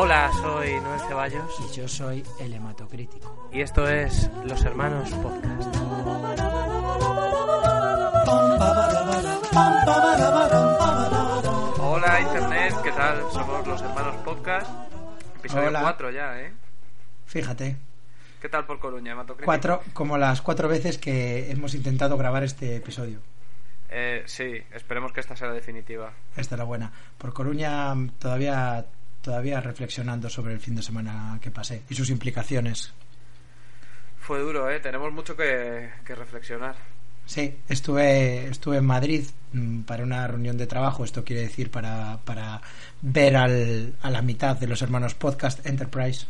Hola, soy Noel Ceballos Y yo soy el hematocrítico. y esto es Los Hermanos Podcast. Hola Internet, ¿qué tal? Somos Los Hermanos Podcast, episodio Hola. 4 ya, ¿eh? Fíjate, ¿Qué tal por Coruña, hematocrítico? cuatro, como las cuatro veces que hemos intentado grabar este episodio. Eh, sí, esperemos que esta sea la definitiva. Esta es la buena. Por Coruña todavía, todavía reflexionando sobre el fin de semana que pasé y sus implicaciones. Fue duro, ¿eh? Tenemos mucho que, que reflexionar. Sí, estuve, estuve en Madrid mm, para una reunión de trabajo, esto quiere decir para, para ver al, a la mitad de los hermanos podcast Enterprise.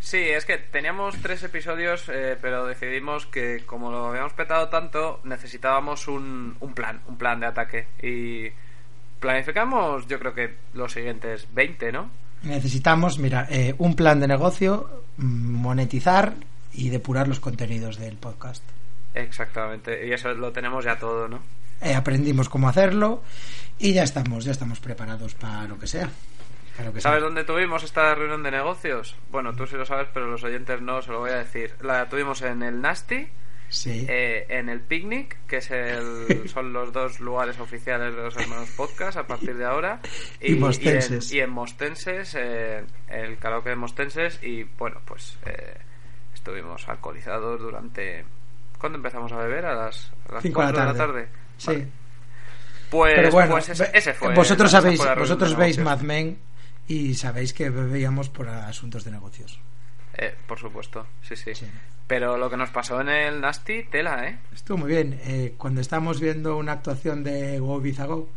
Sí, es que teníamos tres episodios, eh, pero decidimos que como lo habíamos petado tanto, necesitábamos un, un plan, un plan de ataque. Y planificamos, yo creo que los siguientes 20, ¿no? Necesitamos, mira, eh, un plan de negocio, mm, monetizar y depurar los contenidos del podcast. Exactamente, y eso lo tenemos ya todo, ¿no? Eh, aprendimos cómo hacerlo y ya estamos, ya estamos preparados para lo que sea. Que ¿Sabes dónde tuvimos esta reunión de negocios? Bueno, tú sí lo sabes, pero los oyentes no, se lo voy a decir. La tuvimos en el Nasty, Sí. eh, en el Picnic, que es el, son los dos lugares oficiales de los hermanos podcast a partir de ahora. Y Mostenses. Y en, y en Mostenses, eh, el karaoke de Mostenses. Y bueno, pues eh, estuvimos alcoholizados durante. ¿Cuándo empezamos a beber? A las, a las de la 4 de la tarde. Sí. Vale. Pues, Pero bueno, pues ese, ese fue. vosotros sabéis, vosotros veis. Mad Men y sabéis que bebíamos por asuntos de negocios. Eh, por supuesto, sí, sí, Sí. Pero lo que nos pasó en el Nasty, tela, ¿eh? Estuvo muy bien. Eh, cuando estábamos viendo una actuación de Go Ibiza Go,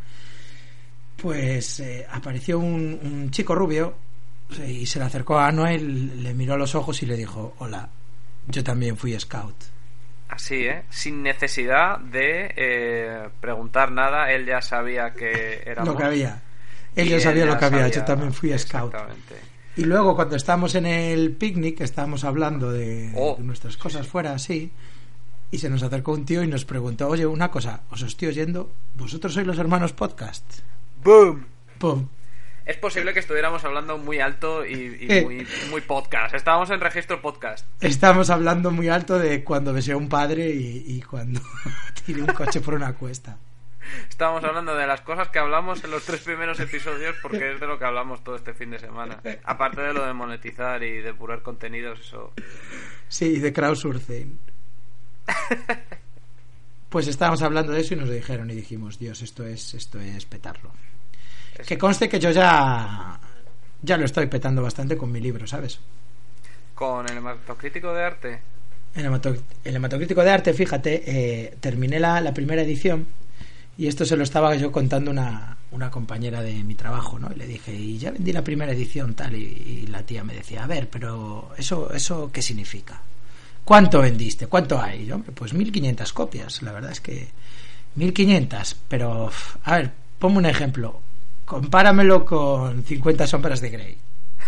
pues eh, apareció un, un chico rubio y se le acercó a Noel, le miró a los ojos y le dijo, hola, yo también fui scout. Así, ¿eh? Sin necesidad de eh, preguntar nada, él ya sabía que era Lo que había. Él ya sabía lo que había hecho, también fui scout. Exactamente. Y luego cuando estábamos en el picnic, estábamos hablando de, Oh. de nuestras cosas fuera, así, y se nos acercó un tío y nos preguntó, oye, una cosa, os estoy oyendo, ¿vosotros sois los hermanos podcast? ¡Boom! Pum. Es posible que estuviéramos hablando muy alto y, y Eh. muy, muy podcast. Estábamos en registro podcast. Estamos hablando muy alto de cuando besé a un padre y, y cuando tiré un coche por una cuesta. Estábamos hablando de las cosas que hablamos en los tres primeros episodios porque es de lo que hablamos todo este fin de semana. Aparte de lo de monetizar y depurar contenidos, eso... Sí, de crowdsourcing. Pues estábamos hablando de eso y nos dijeron y dijimos, Dios, esto es, esto es petarlo. es- Que conste que yo ya, ya lo estoy petando bastante con mi libro, ¿sabes? Con el hematocrítico de arte. El, hemato- el hematocrítico de arte, fíjate, eh, terminé la, la primera edición y esto se lo estaba yo contando una, una compañera de mi trabajo, ¿no? Y le dije, y ya vendí la primera edición, tal, y, y la tía me decía, a ver, pero ¿eso, eso qué significa? ¿Cuánto vendiste? ¿Cuánto hay? Y yo, hombre, pues 1500 copias, la verdad es que 1500, pero, a ver, ponme un ejemplo, compáramelo con 50 sombras de Grey.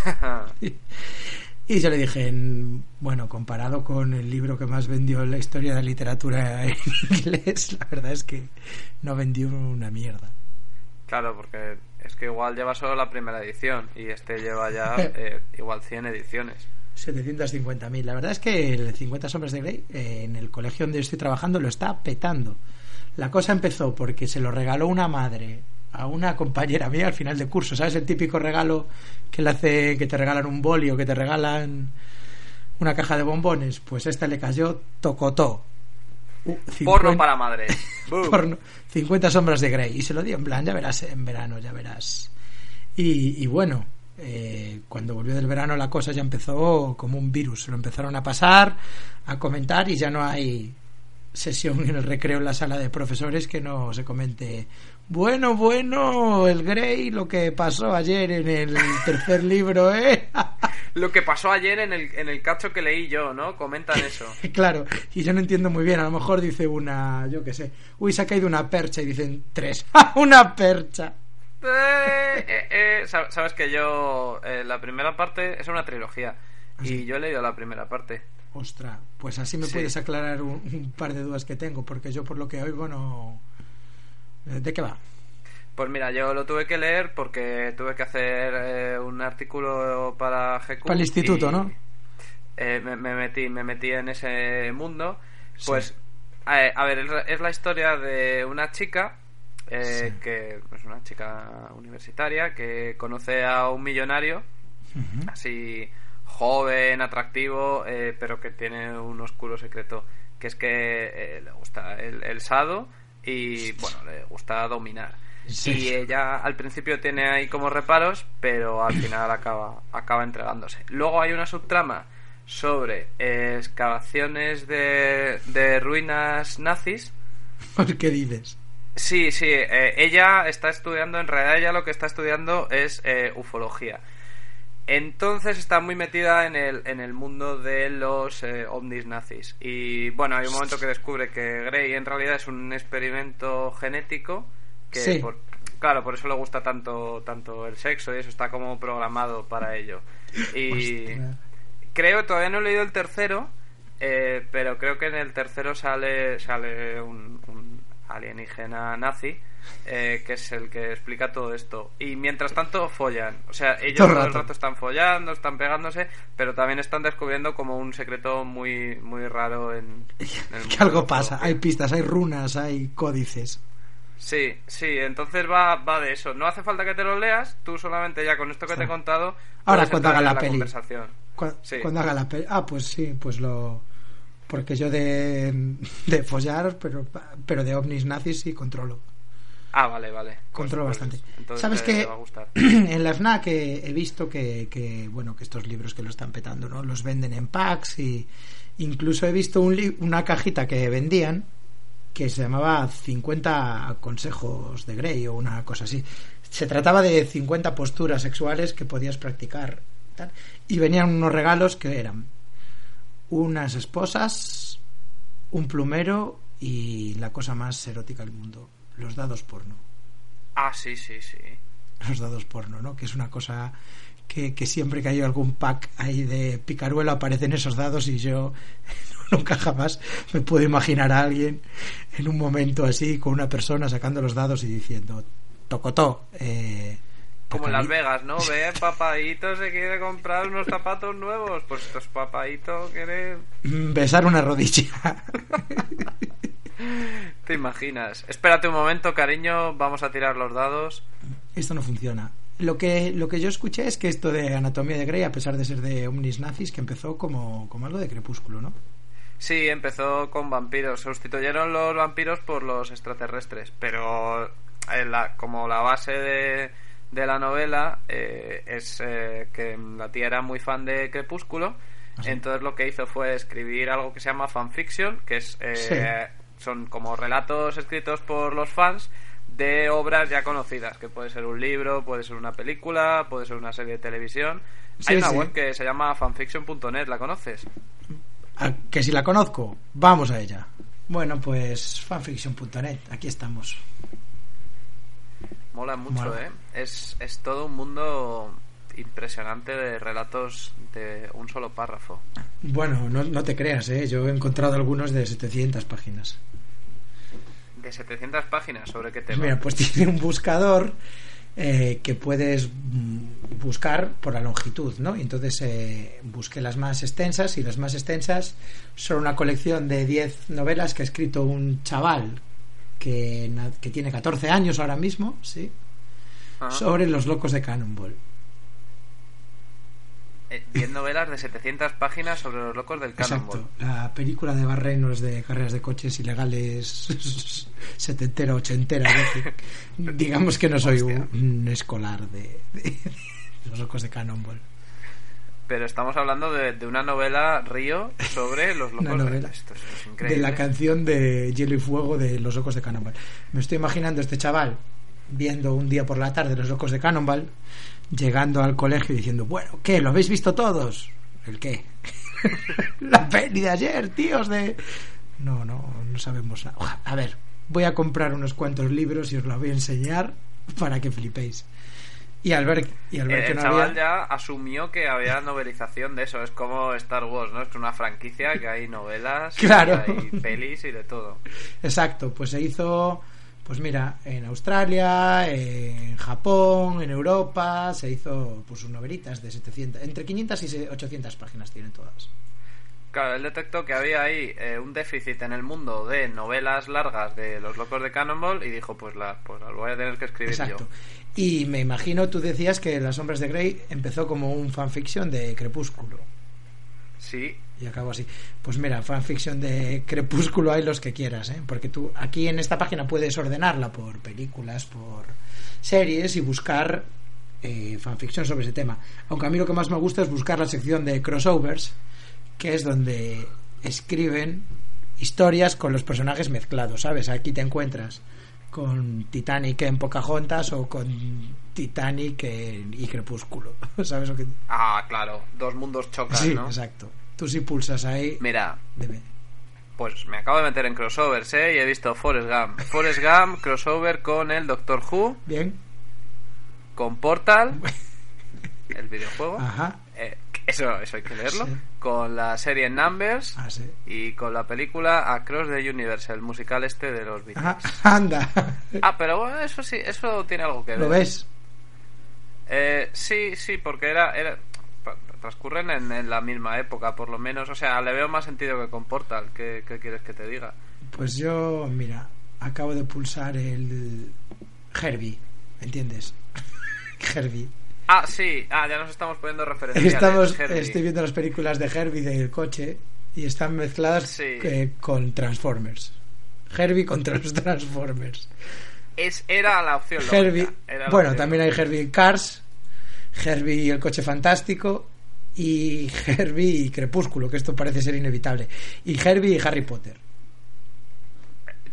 Y yo le dije, "Mm, bueno, comparado con el libro que más vendió en la historia de la literatura en inglés, la verdad es que no vendió una mierda. Claro, porque es que igual lleva solo la primera edición y este lleva ya eh, igual 100 ediciones. 750.000. La verdad es que el 50 sombras de Grey eh, en el colegio donde estoy trabajando lo está petando. La cosa empezó porque se lo regaló una madre a una compañera mía al final de curso. ¿Sabes el típico regalo que le hace que te regalan un boli o que te regalan una caja de bombones? Pues esta le cayó tocotó. Uh, Porno 50 para madre. Porno, 50 sombras de Grey y se lo dio en plan, ya verás en verano, ya verás. Y, y bueno, eh, cuando volvió del verano la cosa ya empezó como un virus. Lo empezaron a pasar, a comentar y ya no hay sesión en el recreo en la sala de profesores que no se comente bueno, bueno, el Grey, lo que pasó ayer en el tercer libro, ¿eh? lo que pasó ayer en el, en el cacho que leí yo, ¿no? Comentan eso. claro, y yo no entiendo muy bien, a lo mejor dice una, yo qué sé, uy, se ha caído una percha y dicen tres, una percha! Eh, eh, eh, sabes que yo, la primera parte es una trilogía, ¿Ah, y yo he leído la primera parte. Ostras, pues así me puedes aclarar un par de dudas que tengo, porque yo por lo que oigo no ¿De qué va? Pues mira, yo lo tuve que leer porque tuve que hacer eh, un artículo para GQ. Para el instituto, ¿no? Eh, me, metí, me metí en ese mundo. Pues, eh, a ver, es la historia de una chica que es una chica universitaria que conoce a un millonario, así joven, atractivo, pero que tiene un oscuro secreto, que es que le gusta el, el sado y bueno, le gusta dominar. Y ella al principio tiene ahí como reparos, pero al final acaba, acaba entregándose. Luego hay una subtrama sobre excavaciones de, de ruinas nazis. ¿Qué dices? Sí, sí, eh, ella está estudiando, en realidad ella lo que está estudiando es eh, ufología. Entonces está muy metida en el, en el mundo de los eh, ovnis nazis. Y bueno, hay un momento que descubre que Grey en realidad es un experimento genético que claro, por eso le gusta tanto, tanto el sexo y eso está como programado para ello. Y creo, todavía no he leído el tercero, eh, pero creo que en el tercero sale, sale un alienígena nazi eh, que es el que explica todo esto. Y mientras tanto follan. O sea, ellos todo, el rato están follando, están pegándose, pero también están descubriendo como un secreto muy, muy raro en, que algo pasa, hay pistas, hay runas, hay códices. Sí, sí, entonces va, va de eso. No hace falta que te lo leas, tú solamente ya con esto que te he contado. Ahora cuando haga la, peli. Cuando, haga la peli. Ah, pues sí, pues lo. Porque yo de, de follar, pero, pero de ovnis nazis sí controlo. Ah, vale, vale. Controlo pues, bastante. ¿Sabes que en la FNAC he, visto que, bueno, que estos libros que lo están petando, ¿no? Los venden en packs y incluso he visto un una cajita que vendían que se llamaba 50 consejos de Grey o una cosa así. Se trataba de 50 posturas sexuales que podías practicar y venían unos regalos que eran unas esposas, un plumero y la cosa más erótica del mundo, los dados porno. Ah, sí, sí, sí. Los dados porno, ¿no? Que es una cosa que, siempre que hay algún pack ahí de picaruelo aparecen esos dados y yo nunca jamás me puedo imaginar a alguien en un momento así con una persona sacando los dados y diciendo tocotó eh, como en Las Vegas, ¿no? Ve, papadito se quiere comprar unos zapatos nuevos. Pues estos papadito quiere... Besar una rodilla. ¿Te imaginas? Espérate un momento, cariño, vamos a tirar los dados. Esto no funciona. Lo que, lo que yo escuché es que esto de Anatomía de Grey, a pesar de ser de Omnis Nazis, que empezó como, como algo de crepúsculo, ¿no? Sí, empezó con vampiros. Sustituyeron los vampiros por los extraterrestres. Pero la, como la base de, de la novela eh, es eh, que la tía era muy fan de Crepúsculo. ¿Ah, entonces lo que hizo fue escribir algo que se llama fanfiction, que es son como relatos escritos por los fans de obras ya conocidas, que puede ser un libro, puede ser una película, puede ser una serie de televisión. Hay una web que se llama fanfiction.net, ¿la conoces? Que si la conozco, vamos a ella. Bueno, pues fanfiction.net, aquí estamos. Mola mucho, ¿eh? Es, es todo un mundo impresionante de relatos de un solo párrafo. Bueno, no, no te creas, ¿eh? Yo he encontrado algunos de 700 páginas. ¿De 700 páginas? ¿Sobre qué tema? Mira, pues tiene un buscador eh, que puedes buscar por la longitud, ¿no? Y entonces eh, busqué las más extensas y las más extensas son una colección de 10 novelas que ha escrito un chaval que, que tiene 14 años ahora mismo, ¿sí? Sobre los locos de Cannonball. 10 eh, novelas de 700 páginas sobre los locos del Cannonball. Exacto. La película de Barrenos de carreras de coches ilegales setentera, ochentera. digamos que no soy un, escolar de, Los locos de Cannonball. Pero estamos hablando de, de una novela Río sobre los locos Una novela. de esto es, es De increíble. la canción de Hielo y Fuego de Los Locos de Cannonball. Me estoy imaginando a este chaval viendo un día por la tarde Los Locos de Cannonball, llegando al colegio y diciendo, bueno, ¿qué? ¿Lo habéis visto todos? ¿El qué? la peli de ayer, tíos, de... No, no, no sabemos nada. A ver, voy a comprar unos cuantos libros y os los voy a enseñar para que flipéis. Y al ver, y al ver Eh, que el no chaval había... ya asumió que había novelización de eso. Es como Star Wars, ¿no? Es una franquicia que hay novelas, Claro. que hay pelis y de todo. Exacto, pues se hizo, pues mira, en Australia, en Japón, en Europa, se hizo pues sus novelitas de 700, entre 500 y 800 páginas tienen todas. Claro, él detectó que había ahí eh, un déficit en el mundo de novelas largas de los locos de Cannonball y dijo, pues la, pues la voy a tener que escribir Exacto. yo. Y me imagino, tú decías que Las Sombras de Grey empezó como un fanfiction de Crepúsculo Sí, y acabó así. Pues mira, fanfiction de Crepúsculo hay los que quieras, ¿eh? Porque tú aquí en esta página puedes ordenarla por películas, por series y buscar eh, fanfiction sobre ese tema. Aunque a mí lo que más me gusta es buscar la sección de crossovers, que es donde escriben historias con los personajes mezclados, ¿sabes? Aquí te encuentras con Titanic en Pocahontas o con Titanic en- y Crepúsculo, ¿sabes lo que? ah, claro, dos mundos chocan, Sí, ¿no? exacto. Tú si pulsas ahí, Mira, pues me acabo de meter en crossovers, ¿eh? Y he visto Forrest Gump. Forrest Gump, crossover con el Doctor Who, Bien. con Portal, el videojuego. Ajá. Eso, eso hay que leerlo. Sí. Con la serie Numbers Ah, sí. y con la película Across the Universe, el musical este de los Beatles. Ajá. Anda. Ah, pero bueno, eso sí, eso tiene algo que ver. ¿Lo ves? Eh, sí, sí, porque era, era transcurren en, en la misma época, por lo menos. O sea, le veo más sentido que con Portal. ¿Qué, qué quieres que te diga? Pues yo, mira, acabo de pulsar el Herbie, ¿entiendes? Herbie. Ah, sí, ah, ya nos estamos poniendo referencias. Estamos, estoy viendo las películas de Herbie del coche y están mezcladas Sí. eh, con Transformers. Herbie contra los Transformers. Es, era la opción Herbie, la bueno, opción también hay Herbie Cars, Herbie y el coche fantástico y Herbie y Crepúsculo, que esto parece ser inevitable. Y Herbie y Harry Potter.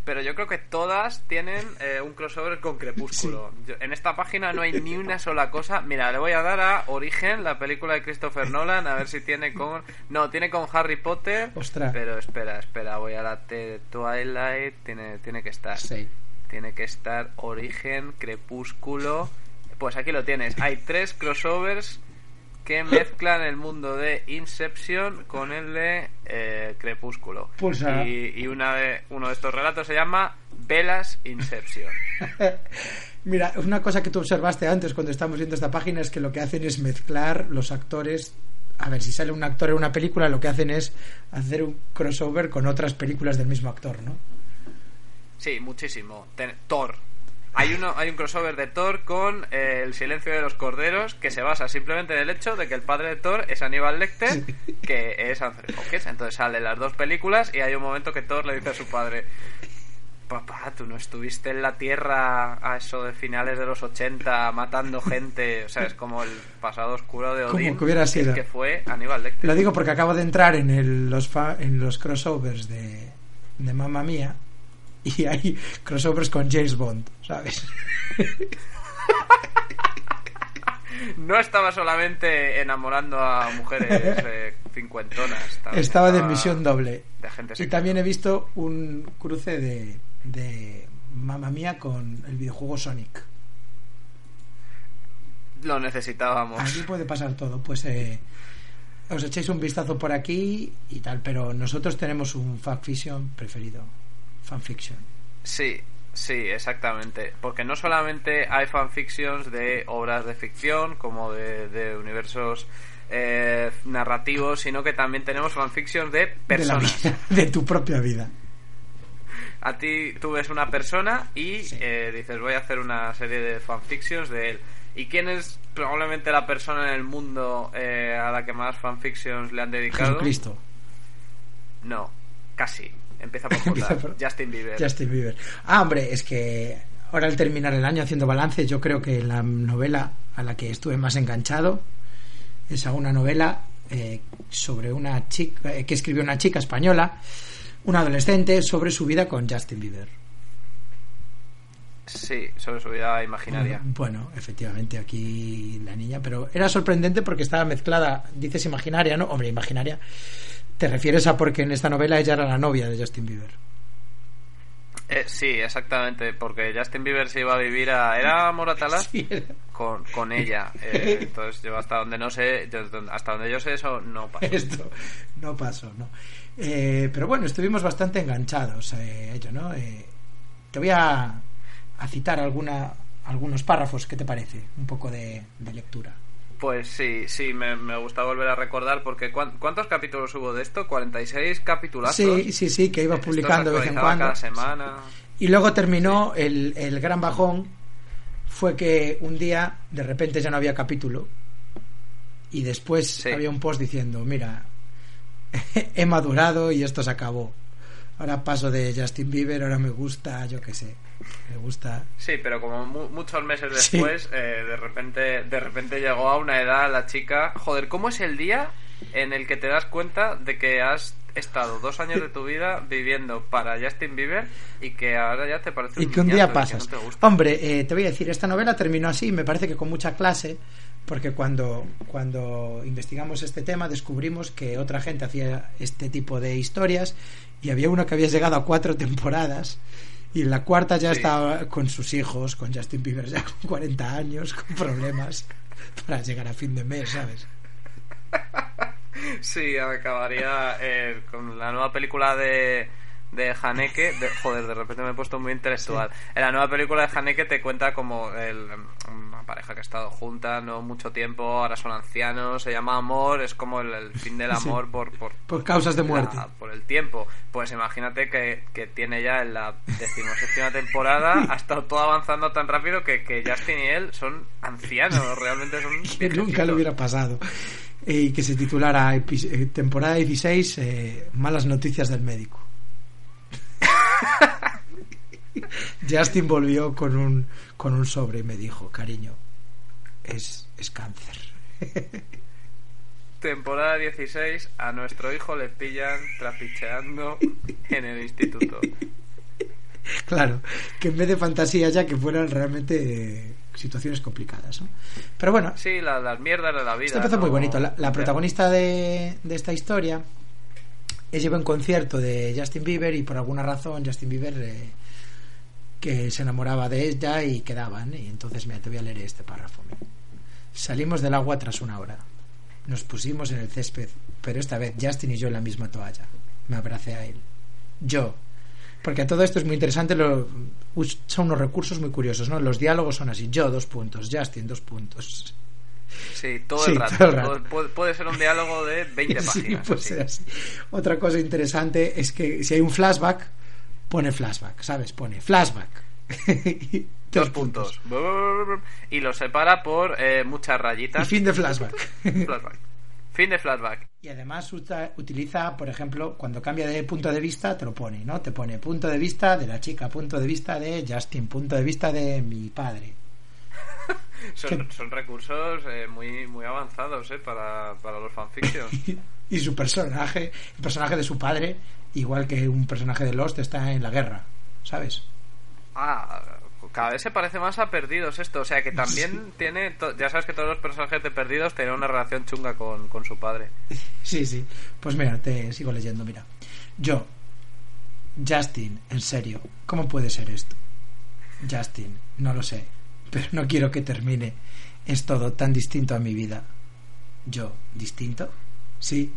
Pero yo creo que todas tienen eh, un crossover con Crepúsculo. Yo- en esta página no hay ni una sola cosa. Mira, le voy a dar a Origen, la película de Christopher Nolan, a ver si tiene con... No, tiene con Harry Potter. Ostras. Pero espera, espera, voy a la de Twilight. Tiene, tiene que estar. Sí. Tiene que estar Origen, Crepúsculo. Pues aquí lo tienes. Hay tres crossovers que mezclan el mundo de Inception con el de eh, Crepúsculo. Pulsa. Y, y una de, uno de estos relatos se llama Velas Inception. Mira, una cosa que tú observaste antes cuando estábamos viendo esta página es que lo que hacen es mezclar los actores. A ver, si sale un actor en una película, lo que hacen es hacer un crossover con otras películas del mismo actor, ¿no? Sí, muchísimo. Ten- Thor. Hay, uno, hay un crossover de Thor con eh, El silencio de los corderos que se basa simplemente en el hecho de que el padre de Thor es Aníbal Lecter, que es Anthony Hopkins. Entonces salen las dos películas y hay un momento que Thor le dice a su padre: Papá, tú no estuviste en la Tierra a eso de finales de los 80 matando gente. O sea, es como el pasado oscuro de Como Odín. que hubiera sido. que fue Aníbal Lecter. Lo digo porque acabo de entrar en el- los, fa- en los crossovers de, de Mamma Mía y hay crossovers con James Bond, ¿sabes? No estaba solamente enamorando a mujeres eh, cincuentonas. Estaba de misión doble. de gente Y también he visto un cruce de, de Mamma Mía con el videojuego Sonic. Lo necesitábamos. Aquí puede pasar todo. Pues eh, os echáis un vistazo por aquí y tal, pero nosotros tenemos un fanfiction preferido. Fanfiction. Sí, sí, exactamente. Porque no solamente hay fanfictions de obras de ficción, como de, de universos eh, narrativos, sino que también tenemos fanfictions de De, la personas. vida, de tu propia vida. A ti tú ves una persona y Sí. eh, dices voy a hacer una serie de fanfictions de él. ¿Y quién es probablemente la persona en el mundo eh, a la que más fanfictions le han dedicado? Jesucristo. Casi. Empieza por J. Empieza por- Justin Bieber. Justin Bieber. Ah, hombre, es que ahora al terminar el año haciendo balance, yo creo que la novela a la que estuve más enganchado es a una novela eh, sobre una chica eh, que escribió una chica española, una adolescente, sobre su vida con Justin Bieber. Sí, sobre su vida imaginaria. Bueno, efectivamente, aquí la niña, pero era sorprendente porque estaba mezclada, dices imaginaria, ¿no? Hombre, imaginaria. Te refieres a porque en esta novela ella era la novia de Justin Bieber. Eh, sí, exactamente, porque Justin Bieber se iba a vivir a... ¿Era Moratalaz? Sí, era- Con, con ella. Eh, entonces yo hasta donde no sé, yo- hasta donde yo sé eso no pasa. Esto no pasó, ¿no? Eh, pero bueno, estuvimos bastante enganchados eh, a ello, ¿no? Eh, te voy a, a citar alguna, algunos párrafos, ¿qué te parece? Un poco de, de lectura. Pues sí, sí, me, me gusta volver a recordar porque ¿cuán- ¿cuántos capítulos hubo de esto? ¿46 capitulazos? Sí, sí, sí, que iba Esto publicando de vez en cuando. cada semana. Y luego terminó el, el gran bajón, fue que un día de repente ya no había capítulo y después Sí. había un post diciendo, mira, he madurado y esto se acabó. Ahora paso de Justin Bieber, ahora me gusta, yo qué sé, me gusta. Sí, pero como mu- muchos meses Sí. después, eh, de repente de repente llegó a una edad la chica. Joder, ¿cómo es el día en el que te das cuenta de que has estado dos años de tu vida viviendo para Justin Bieber y que ahora ya te parece Y que un día pasas. no te gusta? Hombre, eh, te voy a decir, esta novela terminó así, me parece que con mucha clase, porque cuando, cuando investigamos este tema descubrimos que otra gente hacía este tipo de historias y había una que había llegado a cuatro temporadas y en la cuarta ya Sí. estaba con sus hijos, con Justin Bieber ya con 40 años, con problemas para llegar a fin de mes, ¿sabes? Sí, acabaría eh, con la nueva película de, de Haneke. De, joder, de repente me he puesto muy intelectual. En la nueva película de Haneke te cuenta como el, una pareja que ha estado junta no mucho tiempo, ahora son ancianos, se llama amor, es como el, el fin del Sí. amor por, por, Por causas de muerte. la- por el tiempo. Pues imagínate que, que tiene ya en la decimoséptima temporada, ha estado todo avanzando tan rápido que, que Justin y él son ancianos, realmente son que nunca le hubiera pasado. Eh, Y que se titulara eh, temporada 16, eh, Malas noticias del médico. Justin volvió con un, con un sobre y me dijo, cariño, es, es cáncer. Temporada 16, a nuestro hijo le pillan trapicheando en el instituto. claro, que en vez de fantasía ya que fueran realmente situaciones complicadas. ¿no? Pero bueno, Sí, la- las mierdas de la vida. Esto empezó ¿no? muy bonito. La, la protagonista de, de esta historia ella iba a un concierto de Justin Bieber y por alguna razón Justin Bieber eh, que se enamoraba de ella y quedaban. Y entonces, mira, te voy a leer este párrafo. Salimos del agua tras una hora. Nos pusimos en el césped, pero esta vez Justin y yo en la misma toalla. Me abracé a él. Yo. Porque todo esto es muy interesante, lo- son unos recursos muy curiosos, ¿no? Los diálogos son así, yo dos puntos, Justin dos puntos. Sí, todo Sí, el rato. todo el rato. Todo- puede, ser un diálogo de 20 Sí, páginas. así. Otra cosa interesante es que si hay un flashback, pone flashback, ¿sabes? Pone flashback. Dos puntos. Y lo separa por eh, muchas Y rayitas. fin de flashback. Flashback. Fin de flashback. Y además utiliza, por ejemplo, cuando cambia de punto de vista, te lo pone, ¿no? Te pone punto de vista de la chica, punto de vista de Justin, punto de vista de mi padre. Son, son recursos eh, muy, muy avanzados eh, para, para los fanfictions. Y su personaje, el personaje de su padre, igual que un personaje de Lost, está en la guerra, ¿sabes? Ah, cada vez se parece más a Perdidos esto. O sea que también Sí. tiene. to- Ya sabes que todos los personajes de Perdidos tienen una relación chunga con, con su padre. Sí, sí. Pues mira, te sigo leyendo, mira. Yo, Justin, en serio, ¿cómo puede ser esto? Justin, no lo sé, pero no quiero que termine. Es todo tan distinto a mi vida. Yo, ¿distinto? Sí.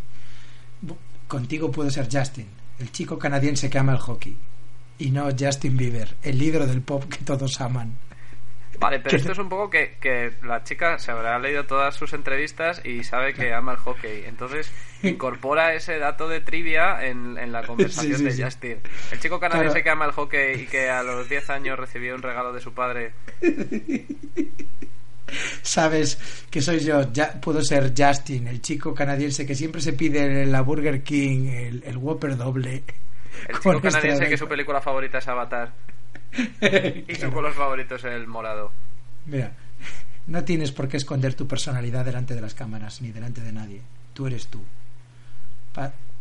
Contigo puedo ser Justin, el chico canadiense que ama el hockey. Y no Justin Bieber, el líder del pop que todos aman. Vale, pero esto es un poco que, que la chica se habrá leído todas sus entrevistas y sabe que ama el hockey. Entonces incorpora ese dato de trivia en, en la conversación Sí, sí, de sí. Justin. El chico canadiense Claro. que ama el hockey y que a los 10 años recibió un regalo de su padre. Sabes que soy yo, ya puedo ser Justin, el chico canadiense que siempre se pide la Burger King el, el Whopper doble. El chico canadiense extra que su película favorita es Avatar. y su color favorito es el morado. Mira, no tienes por qué esconder tu personalidad delante de las cámaras ni delante de nadie. Tú eres tú.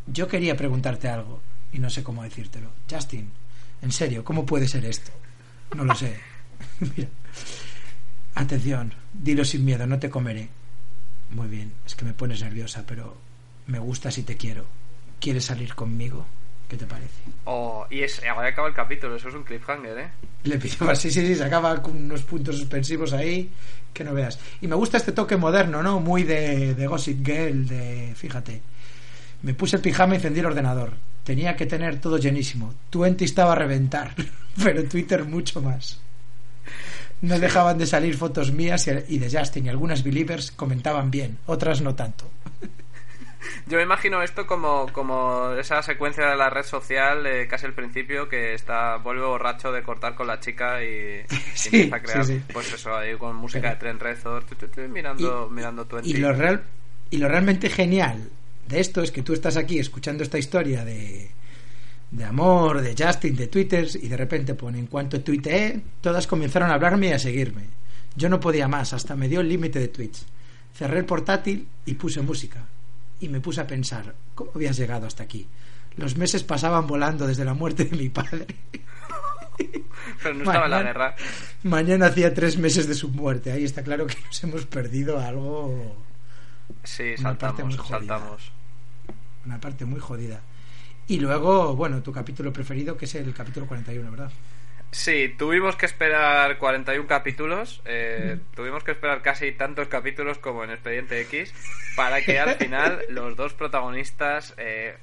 Yo quería preguntarte algo y no sé cómo decírtelo. Justin, en serio, ¿cómo puede ser esto? No lo sé. Mira. Atención, dilo sin miedo, no te comeré. Muy bien, es que me pones nerviosa, pero me gusta si te quiero. ¿Quieres salir conmigo? ¿Qué te parece? Oh, y es, ahora acaba el capítulo, eso es un cliffhanger, ¿eh? Le pidió sí, sí, sí, se acaba con unos puntos suspensivos ahí que no veas. Y me gusta este toque moderno, ¿no? Muy de, de Gossip Girl, de, fíjate. Me puse el pijama y encendí el ordenador. Tenía que tener todo llenísimo. Twenty estaba a reventar, pero Twitter mucho más. No dejaban de salir fotos mías y de Justin y algunas believers comentaban bien, otras no tanto. Yo me imagino esto como, como esa secuencia de la red social, eh, casi al principio, que está vuelve borracho de cortar con la chica y, y empieza a crear, sí, sí. pues eso, ahí con música de tren Rezor, tu, tu, tu, mirando, mirando Twenty. Y lo, real, y lo realmente genial de esto es que tú estás aquí escuchando esta historia de, de amor, de Justin, de Twitter, y de repente pone, en cuanto tuiteé, todas comenzaron a hablarme y a seguirme. Yo no podía más, hasta me dio el límite de tweets. Cerré el portátil y puse música. Y me puse a pensar, ¿cómo habías llegado hasta aquí? Los meses pasaban volando desde la muerte de mi padre. Pero no estaba en la Mañana- guerra. Mañana hacía tres meses de su muerte. Ahí está claro que nos hemos perdido algo Sí, Una saltamos, jodida. saltamos. una parte muy jodida. Y luego, bueno, tu capítulo preferido, que es el capítulo 41, ¿verdad? Sí, tuvimos que esperar 41 capítulos, eh, tuvimos que esperar casi tantos capítulos como en Expediente X para que al final los dos protagonistas eh,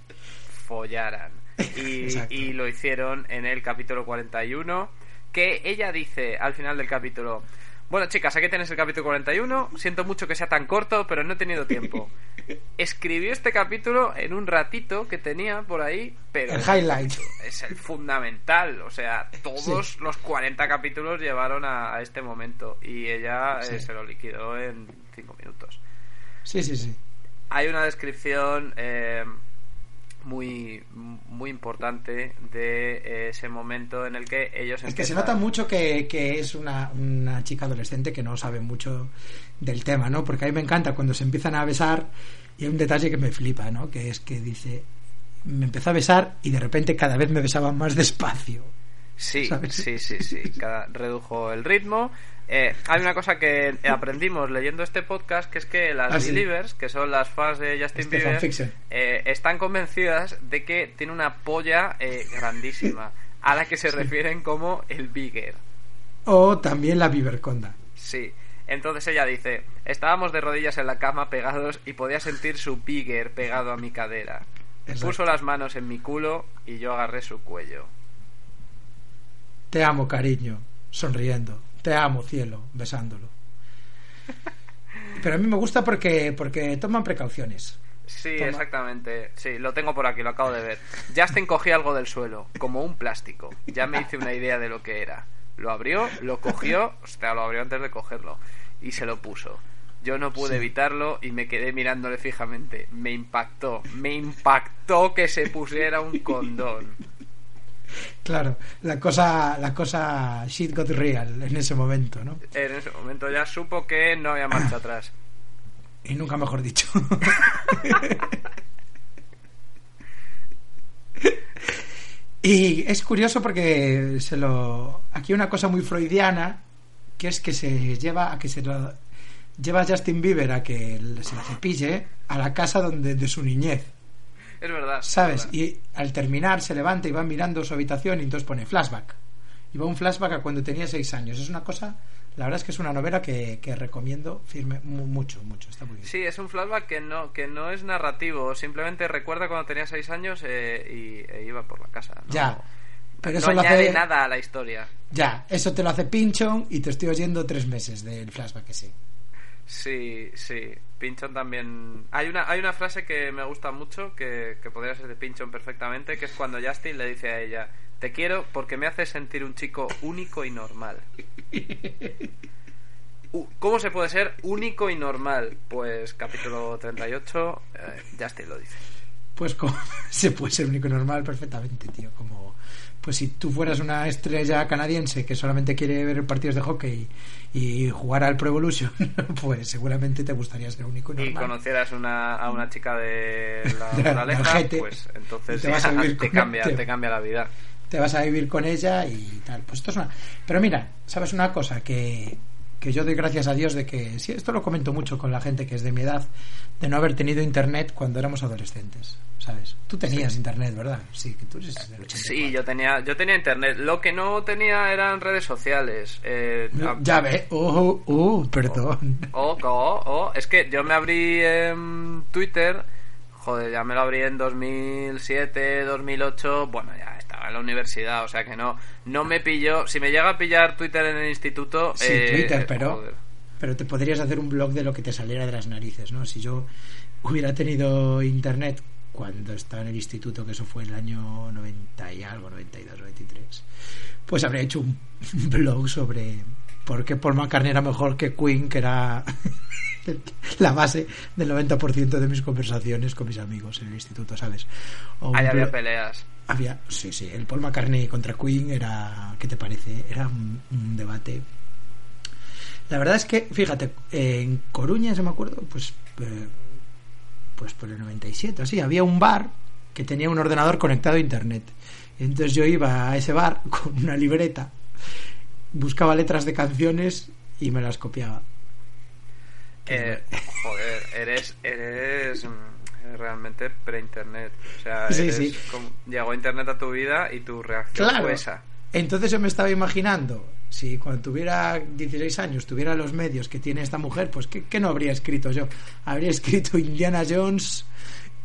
follaran. Y, y lo hicieron en el capítulo 41, que ella dice al final del capítulo, bueno chicas, aquí tenéis el capítulo 41, siento mucho que sea tan corto, pero no he tenido tiempo. Escribió este capítulo en un ratito que tenía por ahí, pero El highlight. es el fundamental. O sea, todos los 40 capítulos llevaron a, a este momento y ella eh, se lo liquidó en 5 minutos. Sí, sí, sí. Hay una descripción eh, muy, muy importante de eh, ese momento en el que ellos Es que se nota mucho que, que es una, una chica adolescente que no sabe mucho del tema, ¿no? Porque a mí me encanta cuando se empiezan a besar y hay un detalle que me flipa, ¿no? Que es que dice, me empezó a besar y de repente cada vez me besaban más despacio. Sí, ¿sabes? sí, sí, sí. Cada, redujo el ritmo. Eh, hay una cosa que aprendimos leyendo este podcast, que es que las Ah, sí. believers, que son las fans de Justin Este Bieber, eh, están convencidas de que tiene una polla eh, grandísima, a la que se refieren como el bigger. O también la Viverconda. Sí. Entonces ella dice, estábamos de rodillas en la cama pegados y podía sentir su bigger pegado a mi cadera. Exacto. Puso las manos en mi culo y yo agarré su cuello. Te amo, cariño, sonriendo. Te amo, cielo, besándolo. Pero a mí me gusta porque, porque toman precauciones. Sí, Toma. exactamente. Sí, lo tengo por aquí, lo acabo de ver. Justin cogía algo del suelo, como un plástico. Ya me hice una idea de lo que era. Lo abrió, lo cogió, o sea, lo abrió antes de cogerlo, y se lo puso. Yo no pude Sí. evitarlo y me quedé mirándole fijamente. Me impactó, me impactó que se pusiera un condón. Claro, la cosa, la cosa shit got real en ese momento, ¿no? En ese momento ya supo que no había marcha atrás. Y nunca mejor dicho. y es curioso porque se lo aquí hay una cosa muy freudiana que es que se lleva a que se lo lleva a Justin Bieber a que se la cepille a la casa donde de su niñez, Es verdad. es ¿sabes? verdad. Y al terminar se levanta y va mirando su habitación y entonces pone flashback. Y va un flashback a cuando tenía seis años. Es una cosa, la verdad es que es una novela que, que recomiendo firme mu- mucho, mucho. Está muy bien. Sí, es un flashback que no, que no es narrativo, simplemente recuerda cuando tenía seis años eh, y e iba por la casa. ¿no? Ya. Pero no eso lo añade hace. nada a la historia. Ya, eso te lo hace Pinchon y te estoy oyendo tres meses del flashback que sí. Sí, sí. Pinchon también. Hay una, hay una frase que me gusta mucho, que, que podría ser de Pinchon perfectamente, que es cuando Justin le dice a ella: Te quiero porque me haces sentir un chico único y normal. ¿Cómo se puede ser único y normal? Pues capítulo 38, eh, Justin lo dice. Pues como, se puede ser único y normal perfectamente, tío. Como, pues si tú fueras una estrella canadiense que solamente quiere ver partidos de hockey y jugar al Pro Evolution, pues seguramente te gustaría ser único y normal. Y conocieras una, a una chica de la GT, pues entonces te vas a vivir te con- cambia, te- te cambia la vida. te vas a vivir con ella y tal. Pues esto es una. Pero mira, ¿sabes una cosa? Que, que yo doy gracias a Dios de que. Sí, esto lo comento mucho con la gente que es de mi edad, de no haber tenido internet cuando éramos adolescentes. ¿Sabes? Tú tenías internet, ¿verdad? Sí, que tú eres del 84. Sí, yo tenía, yo tenía internet. Lo que no tenía eran redes sociales. Eh, Ya ve. Oh, oh, perdón. Oh, oh, oh. Es que yo me abrí en Twitter. Joder, ya me lo abrí en 2007, 2008. Bueno, ya en la universidad, o sea que no, no me pilló. Si me llega a pillar Twitter en el instituto. Sí, eh, Twitter, pero. joder. Pero te podrías hacer un blog de lo que te saliera de las narices, ¿no? Si yo hubiera tenido internet cuando estaba en el instituto, que eso fue el año 90 y algo, 92, 93, pues habría hecho un blog sobre por qué Paul McCartney era mejor que Queen, que era la base del 90% de mis conversaciones con mis amigos en el instituto, ¿sabes? Ahí había peleas. había, sí, sí, el Paul McCartney contra Queen era, ¿qué te parece? Era un, un debate. La verdad es que, fíjate, en Coruña, se me acuerdo, pues, eh, pues por el 97, así, había un bar que tenía un ordenador conectado a internet. Entonces yo iba a ese bar con una libreta, buscaba letras de canciones y me las copiaba. Eh, joder, eres, eres mm, realmente pre-internet. O sea, Sí, eres sí. como- llegó internet a tu vida y tu reacción Claro. fue esa. Entonces yo me estaba imaginando, si cuando tuviera 16 años tuviera los medios que tiene esta mujer, pues ¿qué, qué no habría escrito yo? Habría escrito Indiana Jones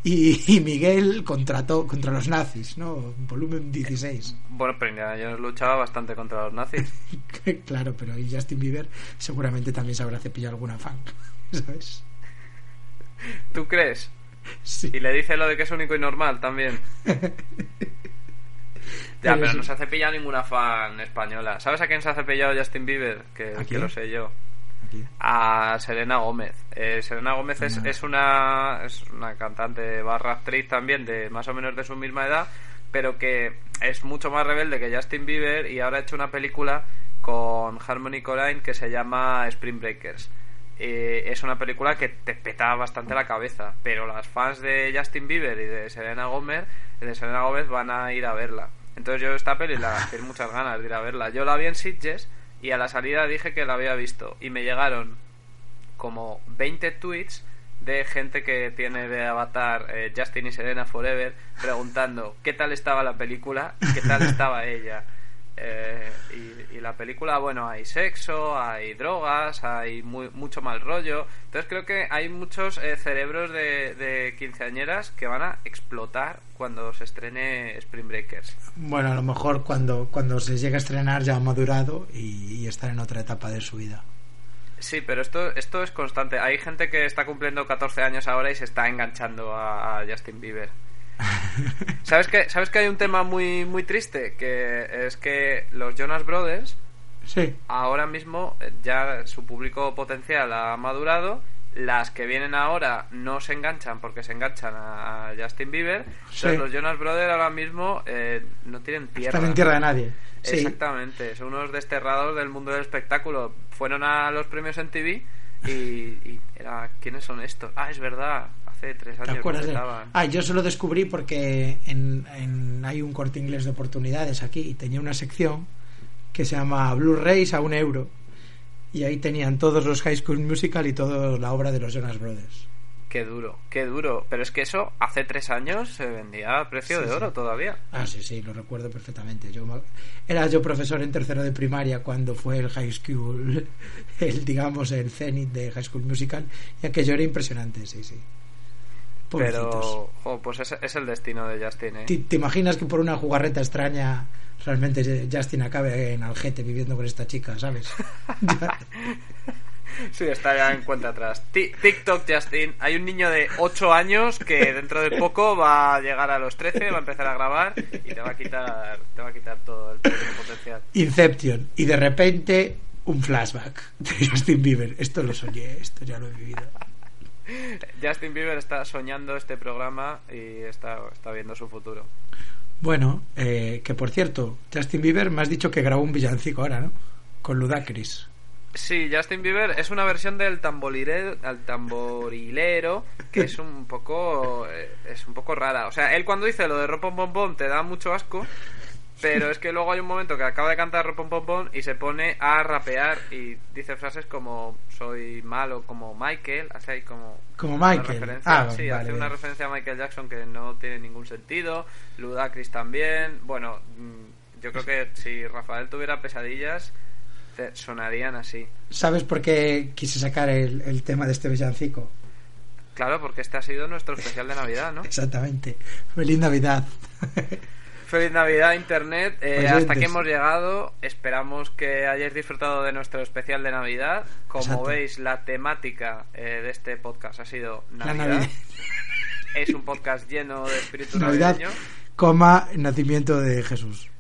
y, y Miguel contra, to- contra los nazis, ¿no? Volumen 16. Bueno, pero Indiana luchaba bastante contra los nazis. claro, pero y Justin Bieber seguramente también se habrá cepillado alguna fan, ¿sabes? ¿Tú crees? Sí. Y le dice lo de que es único y normal también. Ya, Pero pero sí. no se ha cepillado ninguna fan española. ¿Sabes a quién se ha cepillado Justin Bieber? Que, ¿A que lo sé yo. A Selena Gómez. Eh, Selena Gómez es, es una es una cantante barra actriz también de más o menos de su misma edad, pero que es mucho más rebelde que Justin Bieber y ahora ha hecho una película con Harmony Corrine que se llama Spring Breakers. Eh, es una película que te peta bastante la cabeza, pero las fans de Justin Bieber y de Selena Gómez, de Gómez van a ir a verla. Entonces yo esta peli la tengo muchas ganas de ir a verla. Yo la vi en Sitges y a la salida dije que la había visto y me llegaron como 20 tweets de gente que tiene de avatar eh, Justin y Selena Forever preguntando qué tal estaba la película y qué tal estaba ella. Eh, y, y la película, bueno, hay sexo, hay drogas, hay muy, mucho mal rollo. Entonces creo que hay muchos eh, cerebros de, de quinceañeras que van a explotar cuando se estrene Spring Breakers. Bueno, a lo mejor cuando, cuando se llegue a estrenar ya ha madurado y, y estar en otra etapa de su vida. Sí, pero esto, esto es constante. Hay gente que está cumpliendo 14 años ahora y se está enganchando a, a Justin Bieber. ¿Sabes que, ¿Sabes que hay un tema muy, muy triste? Que es que los Jonas Brothers Sí. ahora mismo eh, ya su público potencial ha madurado. Las que vienen ahora no se enganchan porque se enganchan a, a Justin Bieber. Sí. Entonces los Jonas Brothers ahora mismo eh, no tienen tierra. Están en tierra de nadie. Sí. Exactamente, son unos desterrados del mundo del espectáculo. Fueron a los premios en TV y, y era, ¿quiénes son estos? Ah, es verdad, hace tres ¿Te años acuerdas que de estaban. Ah, yo se lo descubrí porque en, en- hay un corte inglés de oportunidades aquí y tenía una sección que se llama Blu-rays a un euro. Y ahí tenían todos los High School Musical y toda la obra de los Jonas Brothers. Qué duro, qué duro. Pero es que eso hace tres años se vendía a precio Sí, de sí. oro todavía. Ah, sí, sí, lo recuerdo perfectamente. Yo era yo profesor en tercero de primaria cuando fue el High School, el digamos el cenit de High School Musical y aquello era impresionante, sí, sí. Pobrecitos. Pero, jo, pues es, es el destino de Justin, ¿eh? ¿Te, te imaginas que por una jugarreta extraña realmente Justin acabe en Algete viviendo con esta chica, ¿sabes? Sí, está ya en cuenta atrás. Ti- TikTok, Justin. Hay un niño de 8 años que dentro de poco va a llegar a los 13, va a empezar a grabar y te va a quitar, te va a quitar todo el potencial. Inception y de repente un flashback de Justin Bieber. Esto lo soñé, esto ya lo he vivido. Justin Bieber está soñando este programa y está, está viendo su futuro. Bueno, eh, que por cierto, Justin Bieber me has dicho que grabó un villancico ahora, ¿no? Con Ludacris. Sí, Justin Bieber es una versión del tamborilero, al tamborilero que es un poco eh, es un poco rara. O sea, él cuando dice lo de ropón pom te da mucho asco, pero es que luego hay un momento que acaba de cantar ropón pom y se pone a rapear y dice frases como soy malo como Michael, hace ahí como Como Michael. Ah, sí, vale, hace una referencia a Michael Jackson que no tiene ningún sentido. Ludacris también. Bueno, mm, yo creo que si Rafael tuviera pesadillas, sonarían así. ¿Sabes por qué quise sacar el, el tema de este villancico? Claro, porque este ha sido nuestro especial de Navidad, ¿no? Exactamente. Feliz Navidad. Feliz Navidad, Internet. Eh, hasta aquí hemos llegado. Esperamos que hayáis disfrutado de nuestro especial de Navidad. Como Exacto. veis, la temática eh, de este podcast ha sido Navidad. Navidad. Es un podcast lleno de espíritu Navidad, navideño. coma, nacimiento de Jesús.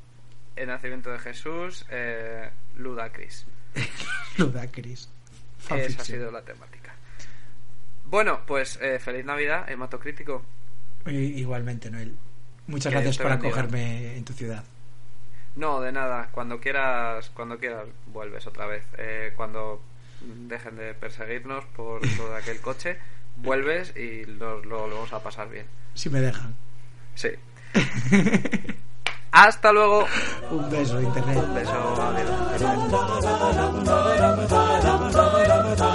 El nacimiento de Jesús, eh, Ludacris. Ludacris. Esa ha sido la temática. Bueno, pues eh, feliz Navidad, hematocrítico. Igualmente, Noel. Muchas Que gracias por acogerme en tu ciudad. No, de nada. Cuando quieras, cuando quieras, vuelves otra vez. Eh, cuando dejen de perseguirnos por todo aquel coche, vuelves y nos lo, lo vamos a pasar bien. Si me dejan. Sí. Hasta luego. Un beso, Internet. Un beso. adiós.